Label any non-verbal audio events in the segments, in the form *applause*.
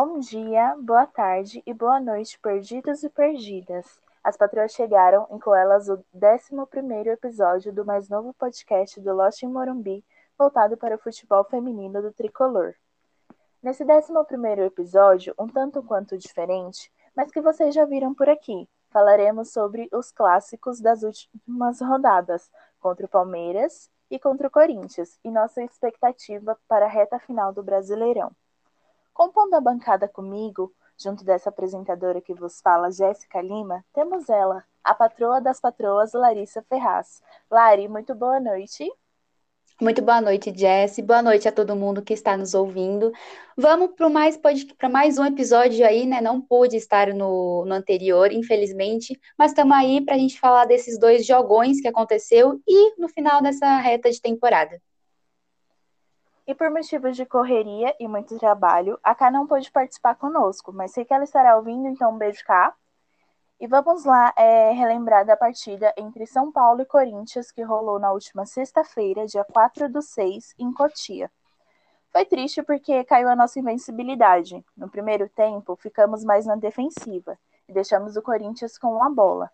Bom dia, boa tarde e boa noite, perdidos e perdidas. As patroas chegaram e com elas o 11 episódio do mais novo podcast do Lost em Morumbi, voltado para o futebol feminino do tricolor. Nesse 11 episódio, um tanto quanto diferente, mas que vocês já viram por aqui, falaremos sobre os clássicos das últimas rodadas, contra o Palmeiras e contra o Corinthians, e nossa expectativa para a reta final do Brasileirão. Compondo a bancada comigo, junto dessa apresentadora que vos fala, Jéssica Lima, temos ela, a patroa das patroas, Larissa Ferraz. Lari, muito boa noite. Muito boa noite, Jess. Boa noite a todo mundo que está nos ouvindo. Vamos para mais, mais um episódio aí, né? Não pude estar no, no anterior, infelizmente, mas estamos aí para a gente falar desses dois jogões que aconteceu e no final dessa reta de temporada. E por motivos de correria e muito trabalho, a Ká não pôde participar conosco, mas sei que ela estará ouvindo, então um beijo, Ká. E vamos lá é, relembrar da partida entre São Paulo e Corinthians que rolou na última sexta-feira, dia 4 do 6, em Cotia. Foi triste porque caiu a nossa invencibilidade. No primeiro tempo, ficamos mais na defensiva e deixamos o Corinthians com a bola.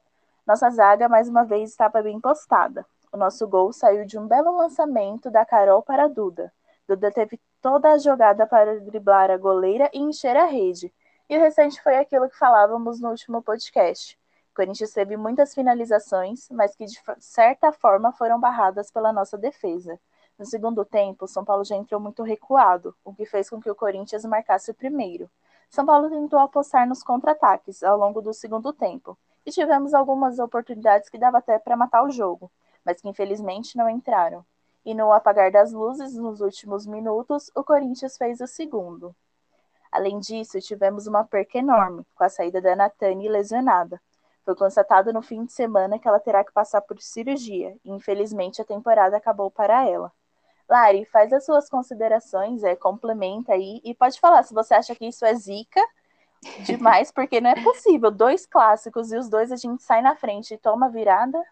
Nossa zaga, mais uma vez, estava bem postada. O nosso gol saiu de um belo lançamento da Carol para a Duda. Duda teve toda a jogada para driblar a goleira e encher a rede e o restante foi aquilo que falávamos no último podcast. Corinthians teve muitas finalizações, mas que de certa forma foram barradas pela nossa defesa. No segundo tempo, São Paulo já entrou muito recuado, o que fez com que o Corinthians marcasse o primeiro. São Paulo tentou apostar nos contra-ataques ao longo do segundo tempo, e tivemos algumas oportunidades que dava até para matar o jogo, mas que infelizmente não entraram. E no apagar das luzes, nos últimos minutos, o Corinthians fez o segundo. Além disso, tivemos uma perca enorme com a saída da Natane lesionada. Foi constatado no fim de semana que ela terá que passar por cirurgia e, infelizmente, a temporada acabou para ela. Lari, faz as suas considerações, é, complementa aí e pode falar se você acha que isso é zica demais, porque não é possível. Dois clássicos e os dois a gente sai na frente e toma virada.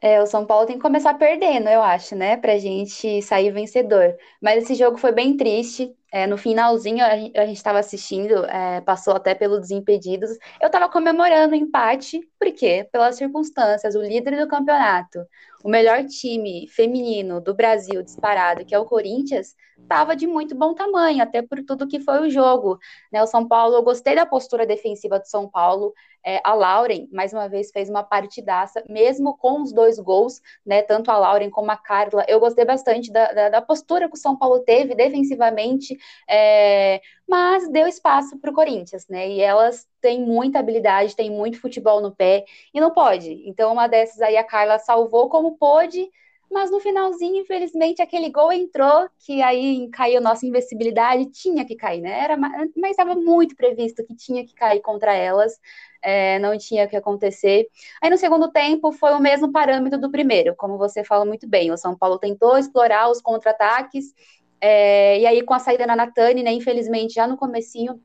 É, o São Paulo tem que começar perdendo, eu acho, né? Pra gente sair vencedor. Mas esse jogo foi bem triste. É, no finalzinho, a gente estava assistindo, é, passou até pelo Desimpedidos. Eu estava comemorando o empate, por quê? Pelas circunstâncias, o líder do campeonato, o melhor time feminino do Brasil disparado, que é o Corinthians, estava de muito bom tamanho, até por tudo que foi o jogo. Né? O São Paulo, eu gostei da postura defensiva do São Paulo. É, a Lauren, mais uma vez, fez uma partidaça, mesmo com os dois gols, né? Tanto a Lauren como a Carla. Eu gostei bastante da, da, da postura que o São Paulo teve defensivamente, é, mas deu espaço para o Corinthians, né? E elas têm muita habilidade, têm muito futebol no pé, e não pode. Então, uma dessas aí a Carla salvou como pôde mas no finalzinho, infelizmente, aquele gol entrou, que aí caiu nossa invencibilidade, tinha que cair, né? Era, mas estava muito previsto que tinha que cair contra elas, é, não tinha que acontecer. Aí no segundo tempo foi o mesmo parâmetro do primeiro, como você fala muito bem. O São Paulo tentou explorar os contra-ataques, é, e aí com a saída da Natane, né? Infelizmente, já no comecinho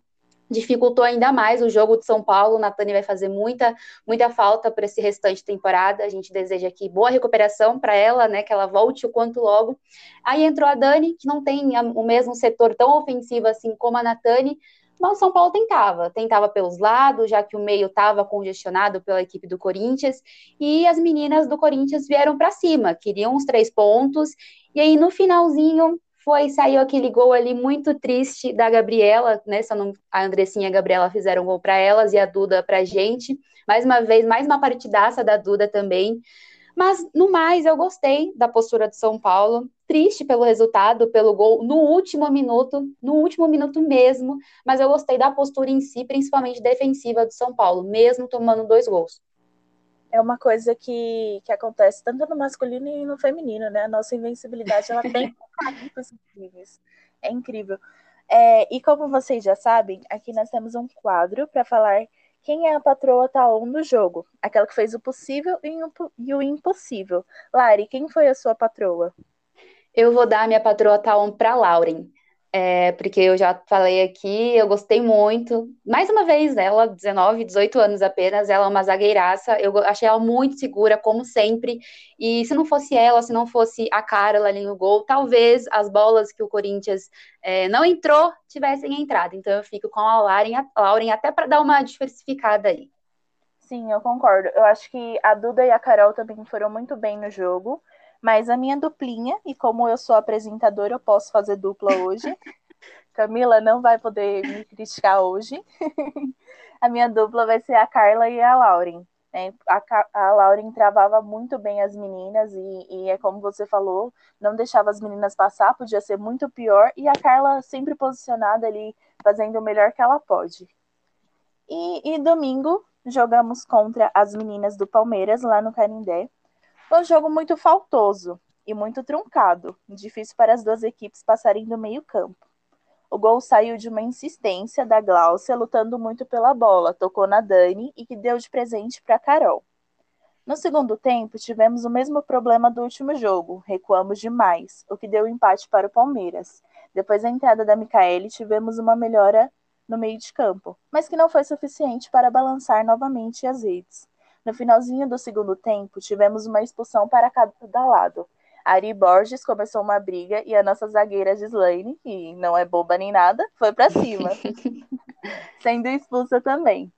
dificultou ainda mais o jogo de São Paulo. Natani vai fazer muita, muita falta para esse restante temporada. A gente deseja aqui boa recuperação para ela, né? Que ela volte o quanto logo. Aí entrou a Dani, que não tem o mesmo setor tão ofensivo assim como a Natani, mas o São Paulo tentava, tentava pelos lados, já que o meio estava congestionado pela equipe do Corinthians, e as meninas do Corinthians vieram para cima, queriam os três pontos, e aí no finalzinho foi, saiu aquele gol ali muito triste da Gabriela, né? Só não, a Andressinha e a Gabriela fizeram gol para elas e a Duda para a gente. Mais uma vez, mais uma partidaça da Duda também. Mas, no mais, eu gostei da postura do São Paulo. Triste pelo resultado, pelo gol no último minuto, no último minuto mesmo. Mas eu gostei da postura em si, principalmente defensiva do São Paulo, mesmo tomando dois gols é uma coisa que, que acontece tanto no masculino e no feminino, né? A nossa invencibilidade ela tem *laughs* talentos incríveis. É incrível. É, e como vocês já sabem, aqui nós temos um quadro para falar quem é a patroa tal do jogo. Aquela que fez o possível e o impossível. Lari, quem foi a sua patroa? Eu vou dar a minha patroa tal para Lauren. É, porque eu já falei aqui, eu gostei muito. Mais uma vez, ela, 19, 18 anos apenas, ela é uma zagueiraça. Eu achei ela muito segura, como sempre. E se não fosse ela, se não fosse a Carla ali no gol, talvez as bolas que o Corinthians é, não entrou tivessem entrado. Então eu fico com a Lauren, a Lauren até para dar uma diversificada aí. Sim, eu concordo. Eu acho que a Duda e a Carol também foram muito bem no jogo. Mas a minha duplinha, e como eu sou apresentadora, eu posso fazer dupla hoje. *laughs* Camila não vai poder me criticar hoje. *laughs* a minha dupla vai ser a Carla e a Lauren. É, a, a Lauren travava muito bem as meninas e, e, é como você falou, não deixava as meninas passar, podia ser muito pior, e a Carla sempre posicionada ali, fazendo o melhor que ela pode. E, e domingo jogamos contra as meninas do Palmeiras lá no Canindé. Foi um jogo muito faltoso e muito truncado, difícil para as duas equipes passarem do meio-campo. O gol saiu de uma insistência da Glaucia lutando muito pela bola, tocou na Dani e que deu de presente para Carol. No segundo tempo, tivemos o mesmo problema do último jogo, recuamos demais, o que deu empate para o Palmeiras. Depois da entrada da Micaele, tivemos uma melhora no meio de campo, mas que não foi suficiente para balançar novamente as redes. No finalzinho do segundo tempo, tivemos uma expulsão para cada lado. Ari Borges começou uma briga e a nossa zagueira Gislaine, que não é boba nem nada, foi para cima, *laughs* sendo expulsa também.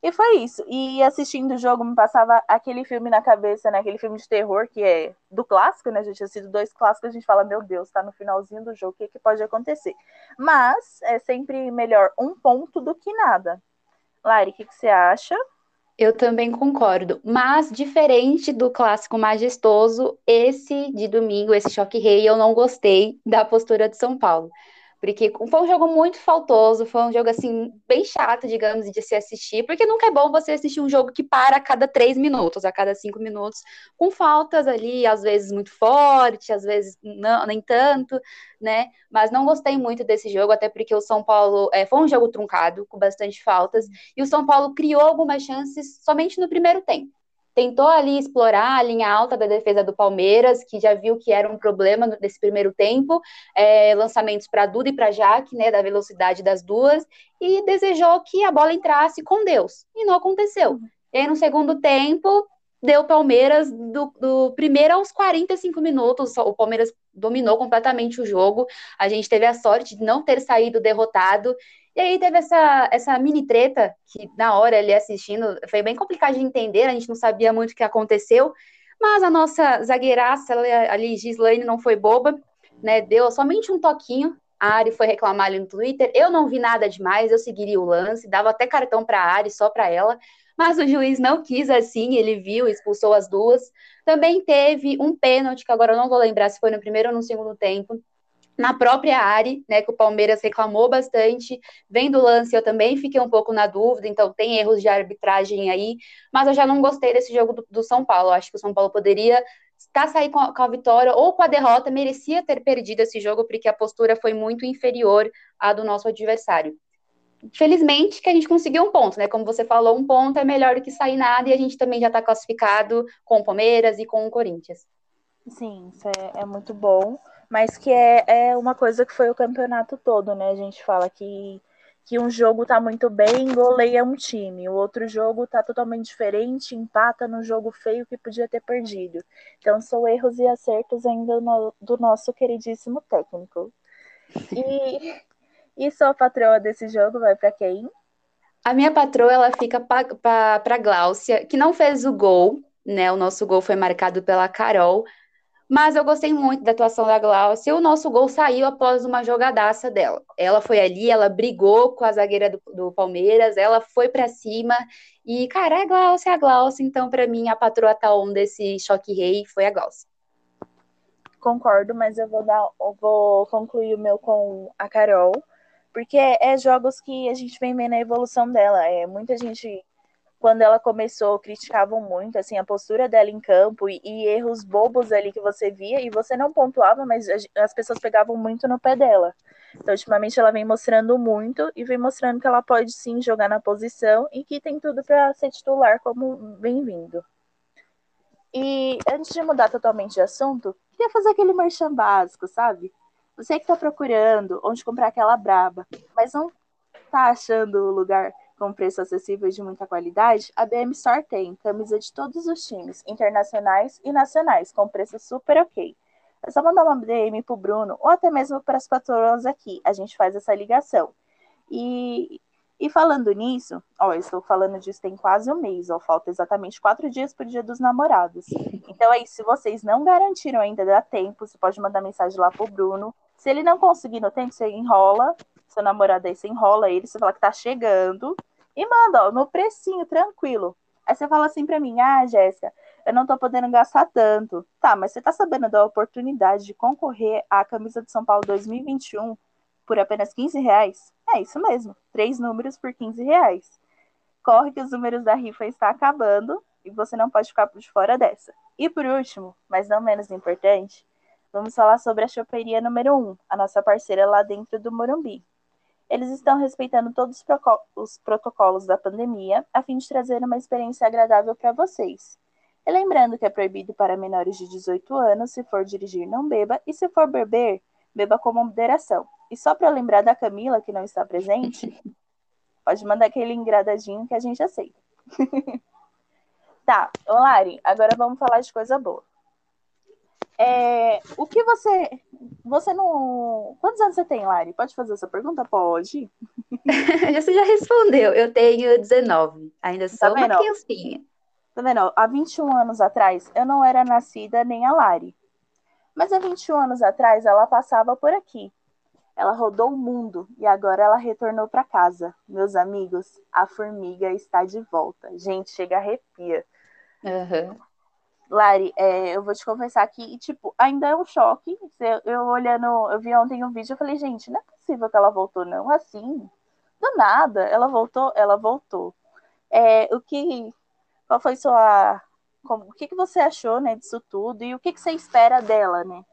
E foi isso. E assistindo o jogo me passava aquele filme na cabeça, né? Aquele filme de terror que é do clássico, né? A gente tinha sido dois clássicos, a gente fala, meu Deus, tá no finalzinho do jogo, o que, que pode acontecer? Mas é sempre melhor um ponto do que nada. Lari, o que, que você acha? Eu também concordo, mas diferente do clássico majestoso, esse de domingo, esse choque rei, eu não gostei da postura de São Paulo porque foi um jogo muito faltoso, foi um jogo assim bem chato, digamos, de se assistir, porque nunca é bom você assistir um jogo que para a cada três minutos, a cada cinco minutos, com faltas ali, às vezes muito forte, às vezes não, nem tanto, né? Mas não gostei muito desse jogo, até porque o São Paulo é, foi um jogo truncado, com bastante faltas, e o São Paulo criou algumas chances somente no primeiro tempo tentou ali explorar a linha alta da defesa do Palmeiras, que já viu que era um problema nesse primeiro tempo, é, lançamentos para Duda e para Jaque, né, da velocidade das duas, e desejou que a bola entrasse com Deus, e não aconteceu. E aí, no segundo tempo, deu Palmeiras do, do, primeiro aos 45 minutos. O Palmeiras dominou completamente o jogo. A gente teve a sorte de não ter saído derrotado. E aí teve essa, essa mini treta, que na hora ali assistindo, foi bem complicado de entender, a gente não sabia muito o que aconteceu, mas a nossa zagueiraça ali, Gislaine, não foi boba, né? Deu somente um toquinho. A Ari foi reclamar ali no Twitter. Eu não vi nada demais, eu seguiria o lance, dava até cartão para a Ari, só para ela. Mas o juiz não quis assim, ele viu, expulsou as duas. Também teve um pênalti, que agora eu não vou lembrar se foi no primeiro ou no segundo tempo, na própria área, né, que o Palmeiras reclamou bastante, vendo o lance eu também fiquei um pouco na dúvida, então tem erros de arbitragem aí, mas eu já não gostei desse jogo do, do São Paulo, acho que o São Paulo poderia estar sair com a, com a, vitória ou com a derrota, merecia ter perdido esse jogo, porque a postura foi muito inferior à do nosso adversário. Felizmente que a gente conseguiu um ponto, né? Como você falou, um ponto é melhor do que sair nada, e a gente também já está classificado com o Palmeiras e com o Corinthians. Sim, isso é, é muito bom mas que é, é uma coisa que foi o campeonato todo, né? A gente fala que, que um jogo tá muito bem, goleia um time, o outro jogo tá totalmente diferente, empata no jogo feio que podia ter perdido. Então são erros e acertos ainda no, do nosso queridíssimo técnico. E, e sua patroa desse jogo vai para quem? A minha patroa ela fica para Gláucia, que não fez o gol, né? O nosso gol foi marcado pela Carol, mas eu gostei muito da atuação da Glaucia. O nosso gol saiu após uma jogadaça dela. Ela foi ali, ela brigou com a zagueira do, do Palmeiras, ela foi para cima. E, cara, é a Glaucia, é a Glaucia. Então, para mim, a patroa tá on desse choque rei foi a Glaucia. Concordo, mas eu vou dar, eu vou concluir o meu com a Carol, porque é jogos que a gente vem vendo a evolução dela. É muita gente quando ela começou, criticavam muito assim a postura dela em campo e, e, erros bobos ali que você via e você não pontuava, mas as pessoas pegavam muito no pé dela. Então, ultimamente ela vem mostrando muito e vem mostrando que ela pode sim jogar na posição e que tem tudo para ser titular como vem vindo. E antes de mudar totalmente de assunto, queria fazer aquele merchan básico, sabe? Você que está procurando onde comprar aquela braba, mas não está achando o lugar com preço acessível e de muita qualidade, a BM Store tem camisa de todos os times, internacionais e nacionais, com preço super ok. É só mandar uma DM pro Bruno, ou até mesmo para as patroas aqui, a gente faz essa ligação. E, e falando nisso, ó, eu estou falando disso tem quase um mês, ó, falta exatamente quatro dias para o dia dos namorados. Então aí, se vocês não garantiram ainda, dá tempo, você pode mandar mensagem lá pro Bruno. Se ele não conseguir no tempo, você enrola, seu namorado aí, você enrola ele, você fala que tá chegando, e manda, ó, no precinho, tranquilo. Aí você fala assim pra mim, ah, Jéssica, eu não tô podendo gastar tanto. Tá, mas você tá sabendo da oportunidade de concorrer à camisa de São Paulo 2021 por apenas 15 reais? É isso mesmo, três números por 15 reais. Corre que os números da rifa está acabando e você não pode ficar de fora dessa. E por último, mas não menos importante, vamos falar sobre a choperia número 1, a nossa parceira lá dentro do Morumbi. Eles estão respeitando todos os protocolos da pandemia a fim de trazer uma experiência agradável para vocês. E lembrando que é proibido para menores de 18 anos, se for dirigir, não beba, e se for beber, beba com moderação. E só para lembrar da Camila, que não está presente, *laughs* pode mandar aquele engradadinho que a gente aceita. *laughs* tá, Lari, agora vamos falar de coisa boa. É, o que você. Você não. Quantos anos você tem, Lari? Pode fazer essa pergunta? Pode. *laughs* você já respondeu. Eu tenho 19. Ainda tá sou tá uma criancinha. Tá vendo? Há 21 anos atrás, eu não era nascida nem a Lari. Mas há 21 anos atrás, ela passava por aqui. Ela rodou o mundo e agora ela retornou para casa. Meus amigos, a formiga está de volta. Gente, chega arrepia. Uhum. Lari, é, eu vou te confessar que, tipo, ainda é um choque. Eu, eu olhando, eu vi ontem um vídeo, eu falei, gente, não é possível que ela voltou, não. Assim, do nada, ela voltou, ela voltou. É, o que, qual foi sua, como, o que, que você achou, né, disso tudo e o que, que você espera dela, né?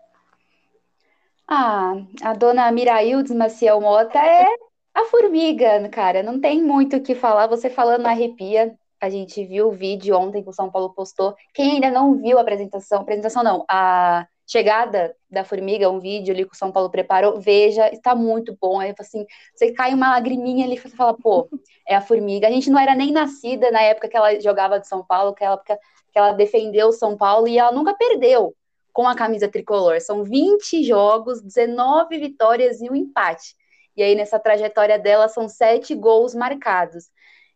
Ah, a dona Miraildes Maciel Mota é a formiga, cara. Não tem muito o que falar. Você falando arrepia. A gente viu o vídeo ontem que o São Paulo postou. Quem ainda não viu a apresentação, apresentação não, a chegada da formiga, um vídeo ali que o São Paulo preparou, veja, está muito bom. Aí assim, você cai uma lagriminha ali e fala, pô, é a formiga. A gente não era nem nascida na época que ela jogava de São Paulo, que época que ela defendeu o São Paulo e ela nunca perdeu com a camisa tricolor. São 20 jogos, 19 vitórias e um empate. E aí, nessa trajetória dela, são sete gols marcados.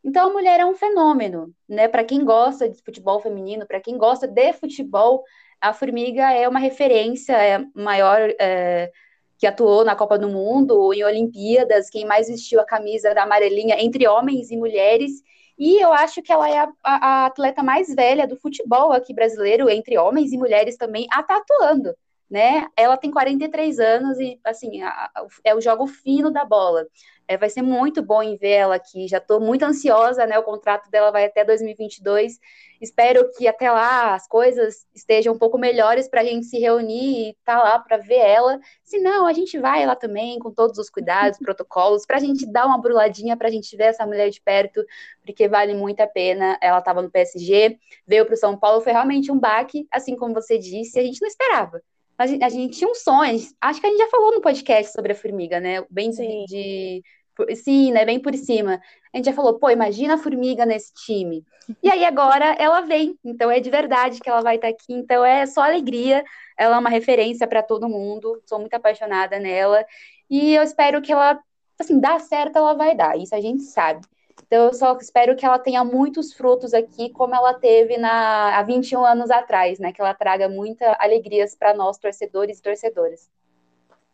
Então a mulher é um fenômeno, né? Para quem gosta de futebol feminino, para quem gosta de futebol, a Formiga é uma referência, é maior é, que atuou na Copa do Mundo, em Olimpíadas, quem mais vestiu a camisa da amarelinha entre homens e mulheres. E eu acho que ela é a, a, atleta mais velha do futebol aqui brasileiro, entre homens e mulheres também, a tá atuando né? Ela tem 43 anos e, assim, a, a, é o jogo fino da bola. É, vai ser muito bom em ver ela aqui. Já estou muito ansiosa, né? O contrato dela vai até 2022. Espero que até lá as coisas estejam um pouco melhores para a gente se reunir e estar tá lá para ver ela. Se não, a gente vai lá também com todos os cuidados, *laughs* protocolos, para a gente dar uma bruladinha, para a gente ver essa mulher de perto, porque vale muito a pena. Ela estava no PSG, veio para o São Paulo, foi realmente um baque, assim como você disse, a gente não esperava a gente, a gente tinha um sonho, acho que a gente já falou no podcast sobre a formiga, né? Bem sim. de, de sim, né? Bem por cima. A gente já falou, pô, imagina a formiga nesse time. E aí agora ela vem, então é de verdade que ela vai estar aqui, então é só alegria. Ela é uma referência para todo mundo, sou muito apaixonada nela e eu espero que ela, assim, dá certo, ela vai dar. Isso a gente sabe. Então, eu só espero que ela tenha muitos frutos aqui, como ela teve na, há 21 anos atrás, né? Que ela traga muitas alegrias para nós, torcedores e torcedoras.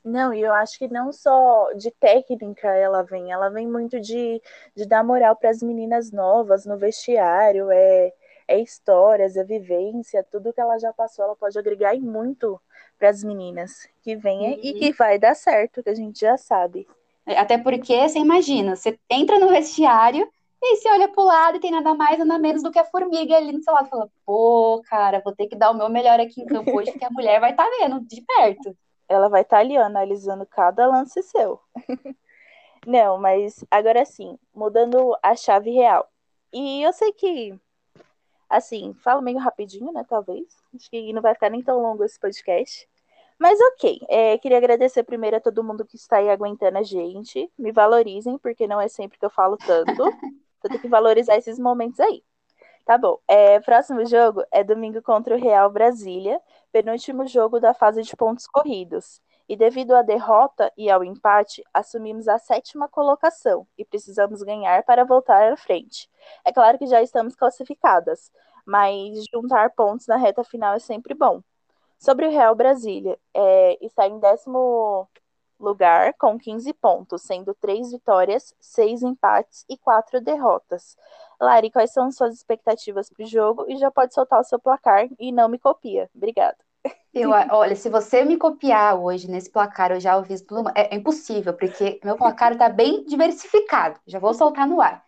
Não, e eu acho que não só de técnica ela vem, ela vem muito de, de dar moral para as meninas novas no vestiário, é, é histórias, é vivência, tudo que ela já passou, ela pode agregar muito para as meninas que vêm uhum. e que vai dar certo, que a gente já sabe. Até porque, você imagina, você entra no vestiário e você olha pro lado e tem nada mais, nada menos do que a formiga ali no seu lado. Fala, pô, cara, vou ter que dar o meu melhor aqui em campo hoje, porque a mulher vai estar tá vendo de perto. Ela vai estar tá ali, analisando cada lance seu. *laughs* Não, mas agora sim, mudando a chave real. E eu sei que, assim, falo meio rapidinho, né, talvez. Acho que não vai ficar nem tão longo esse podcast. Mas ok, é, queria agradecer primeiro a todo mundo que está aí aguentando a gente. Me valorizem, porque não é sempre que eu falo tanto. *laughs* então tem que valorizar esses momentos aí. Tá bom. É, próximo jogo é domingo contra o Real Brasília, penúltimo jogo da fase de pontos corridos. E devido à derrota e ao empate, assumimos a sétima colocação e precisamos ganhar para voltar à frente. É claro que já estamos classificadas, mas juntar pontos na reta final é sempre bom. Sobre o Real Brasília, é, está em décimo lugar com 15 pontos, sendo três vitórias, seis empates e quatro derrotas. Lari, quais são suas expectativas para o jogo? E já pode soltar o seu placar e não me copia. Obrigada. Eu, olha, se você me copiar hoje nesse placar, eu já ouvi. É, é impossível, porque meu placar está bem diversificado. Já vou soltar no ar.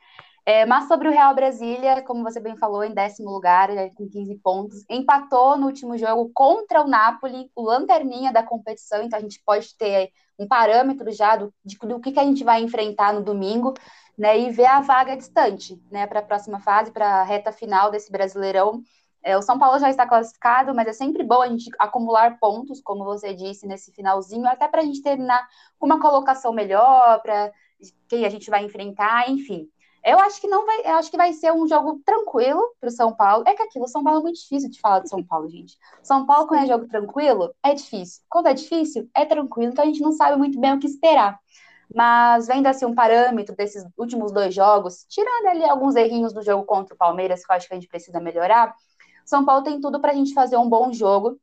É, mas sobre o Real Brasília, como você bem falou, em décimo lugar, com 15 pontos, empatou no último jogo contra o Napoli, o lanterninha da competição, então a gente pode ter um parâmetro já do, de, do que, que a gente vai enfrentar no domingo, né, e ver a vaga distante, né, para a próxima fase, para a reta final desse Brasileirão. É, o São Paulo já está classificado, mas é sempre bom a gente acumular pontos, como você disse, nesse finalzinho, até para a gente terminar com uma colocação melhor, para quem a gente vai enfrentar, enfim. Eu acho que não vai, eu acho que vai ser um jogo tranquilo para o São Paulo. É que aquilo, São Paulo é muito difícil de falar de São Paulo, gente. São Paulo, quando é jogo tranquilo, é difícil. Quando é difícil, é tranquilo. Então a gente não sabe muito bem o que esperar. Mas vendo assim um parâmetro desses últimos dois jogos, tirando ali alguns errinhos do jogo contra o Palmeiras, que eu acho que a gente precisa melhorar, São Paulo tem tudo para a gente fazer um bom jogo.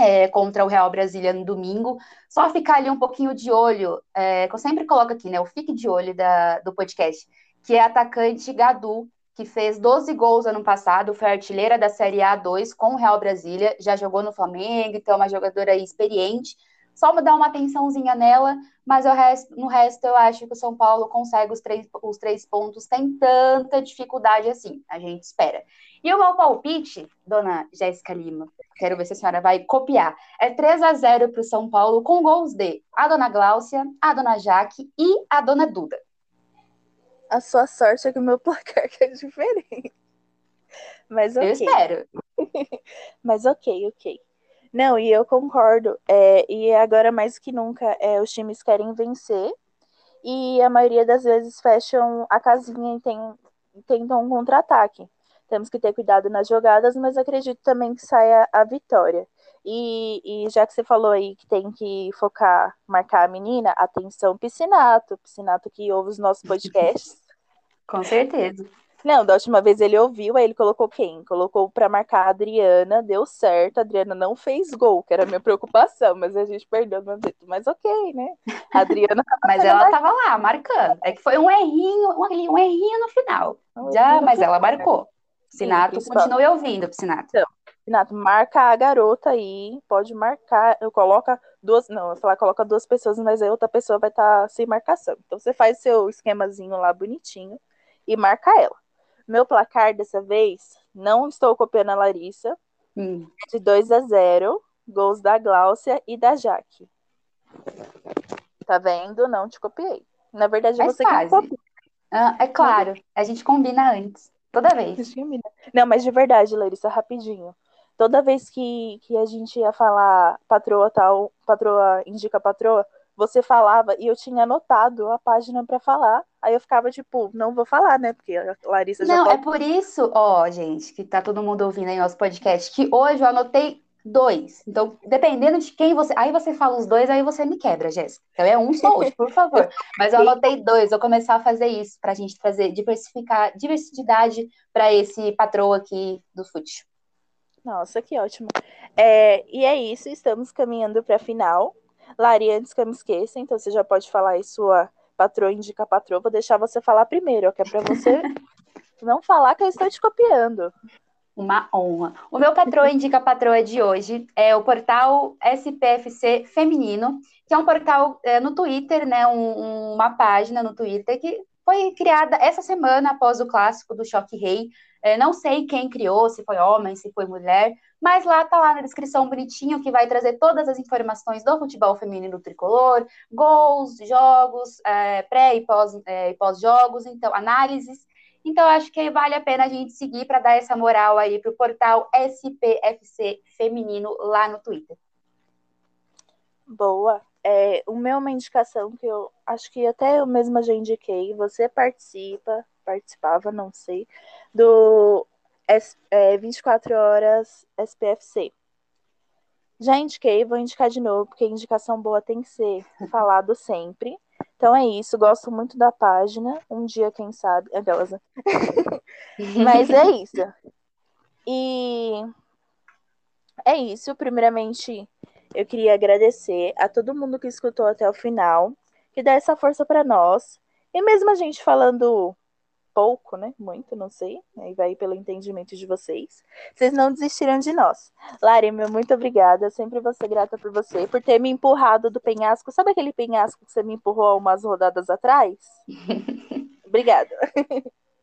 É, contra o Real Brasília no domingo. Só ficar ali um pouquinho de olho, é, que eu sempre coloco aqui, né? O fique de olho da, do podcast que é atacante Gadu, que fez 12 gols ano passado, foi artilheira da Série A2 com o Real Brasília, já jogou no Flamengo, então é uma jogadora experiente. Só dar uma atençãozinha nela, mas resto, no resto eu acho que o São Paulo consegue os três, os três pontos sem tanta dificuldade assim, a gente espera. E o meu palpite, dona Jéssica Lima, quero ver se a senhora vai copiar, é 3 a 0 para o São Paulo, com gols de a dona Gláucia, a dona Jaque e a dona Duda. A sua sorte é que o meu *laughs* placar é diferente. Mas ok. Eu espero. *laughs* Mas ok, ok. Não, e eu concordo. É, e agora mais que nunca, é, os times querem vencer. E a maioria das vezes fecham a casinha e tem, tentam um contra-ataque. Temos que ter cuidado nas jogadas, mas acredito também que saia a vitória. E, e, já que você falou aí que tem que focar, marcar a menina, atenção, Piscinato, Piscinato que ouve os nossos podcasts. *laughs* Com certeza. Não, da última vez ele ouviu, aí ele colocou quem? Colocou para marcar a Adriana, deu certo, a Adriana não fez gol, que era a minha preocupação, mas a gente perdeu no jeito. Mas ok, né? A Adriana Mas ela estava lá, marcando. É que foi um errinho, um, um errinho no final. Um Já, mas ela marcou. Sinato, continue ouvindo, Sinato. Então, Renato, marca a garota aí, pode marcar, eu coloca duas, não, eu falar coloca duas pessoas, mas a outra pessoa vai estar tá sem marcação. Então você faz seu esquemazinho lá bonitinho e marca ela. Meu placar dessa vez, não estou copiando a Larissa, hum. de 2 a 0, gols da Gláucia e da Jaque. Tá vendo? Não te copiei. Na verdade, Mas você quase. que copia. Ah, é claro, a gente combina antes. Toda vez. Não, mas de verdade, Larissa, rapidinho toda vez que, que a gente ia falar patroa tal, patroa indica patroa, você falava e eu tinha anotado a página para falar. Aí eu ficava tipo, não vou falar, né? Porque a Larissa já. Não, pode... é por isso, ó, gente, que tá todo mundo ouvindo aí nosso podcast, que hoje eu anotei dois. Então, dependendo de quem você. Aí você fala os dois, aí você me quebra, Jéssica. Então é um só hoje, por favor. Mas eu *laughs* anotei dois, vou começar a fazer isso, pra gente fazer, diversificar, diversidade para esse patroa aqui do fute. Nossa, que ótimo. É, e é isso, estamos caminhando para a final. Lari, antes que eu me esqueça, então você já pode falar aí sua patroa indica patroa. Vou deixar você falar primeiro, que é para você *laughs* não falar que eu estou te copiando. Uma honra. O meu patroa *laughs* indica patroa de hoje é o portal SPFC Feminino, que é um portal é, no Twitter, né? Um, uma página no Twitter que foi criada essa semana após o clássico do Choque Rei. É, não sei quem criou, se foi homem, se foi mulher, mas lá tá lá na descrição bonitinho que vai trazer todas as informações do futebol feminino tricolor, gols, jogos, é, pré e pós, é, pós-jogos, então análises. Então acho que vale a pena a gente seguir para dar essa moral aí pro portal SPFC feminino lá no Twitter. Boa. É, o meu é uma indicação que eu acho que até eu mesma já indiquei. Você participa, participava, não sei, do é, 24 horas SPFC. Já indiquei, vou indicar de novo, porque indicação boa tem que ser falado sempre. Então é isso, gosto muito da página. Um dia, quem sabe. Aquelas. *laughs* Né? Mas é isso. E é isso. Primeiramente, eu queria agradecer a todo mundo que escutou até o final, que dá essa força para nós. E mesmo a gente falando pouco, né? Muito, não sei. Aí vai pelo entendimento de vocês. Vocês não desistiram de nós. Lari, meu muito obrigada. Sempre vou ser grata por você, por ter me empurrado do penhasco. Sabe aquele penhasco que você me empurrou há umas rodadas atrás? *laughs* obrigada.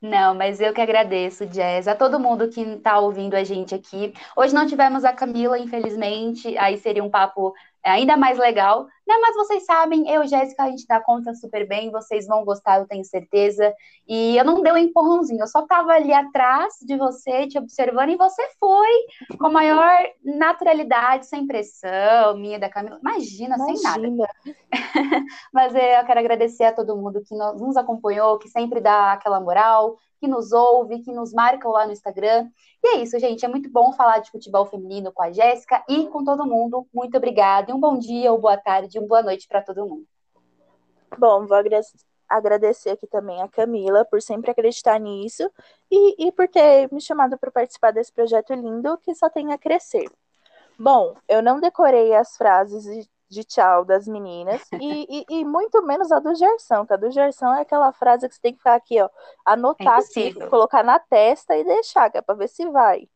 Não, mas eu que agradeço, Jazz, a todo mundo que está ouvindo a gente aqui. Hoje não tivemos a Camila, infelizmente, aí seria um papo ainda mais legal, né? Mas vocês sabem, eu e Jéssica, a gente dá conta super bem, vocês vão gostar, eu tenho certeza. E eu não dei um empurrãozinho, eu só tava ali atrás de você, te observando, e você foi com a maior naturalidade, sem pressão, minha da Camila. Imagina, Imagina. sem nada. *laughs* Mas eu quero agradecer a todo mundo que nos acompanhou, que sempre dá aquela moral, que nos ouve, que nos marca lá no Instagram. E é isso, gente. É muito bom falar de futebol feminino com a Jéssica e com todo mundo. Muito obrigada. E um bom dia, ou boa tarde, uma boa noite para todo mundo. Bom, vou agradecer aqui também a Camila por sempre acreditar nisso e, e por ter me chamado para participar desse projeto lindo que só tem a crescer. Bom, eu não decorei as frases de tchau das meninas *laughs* e, e, e, muito menos a do Gerson, que a do Gerson é aquela frase que você tem que ficar aqui, ó, anotar é aqui, colocar na testa e deixar, que é pra ver se vai.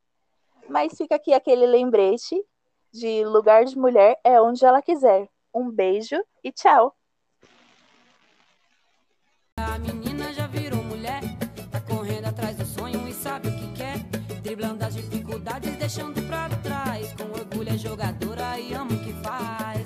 Mas fica aqui aquele lembrete de lugar de mulher é onde ela quiser. Um beijo e tchau. A menina já virou mulher, tá correndo atrás do sonho e sabe o que quer, driblando as dificuldades, deixando pra trás, com orgulho é jogador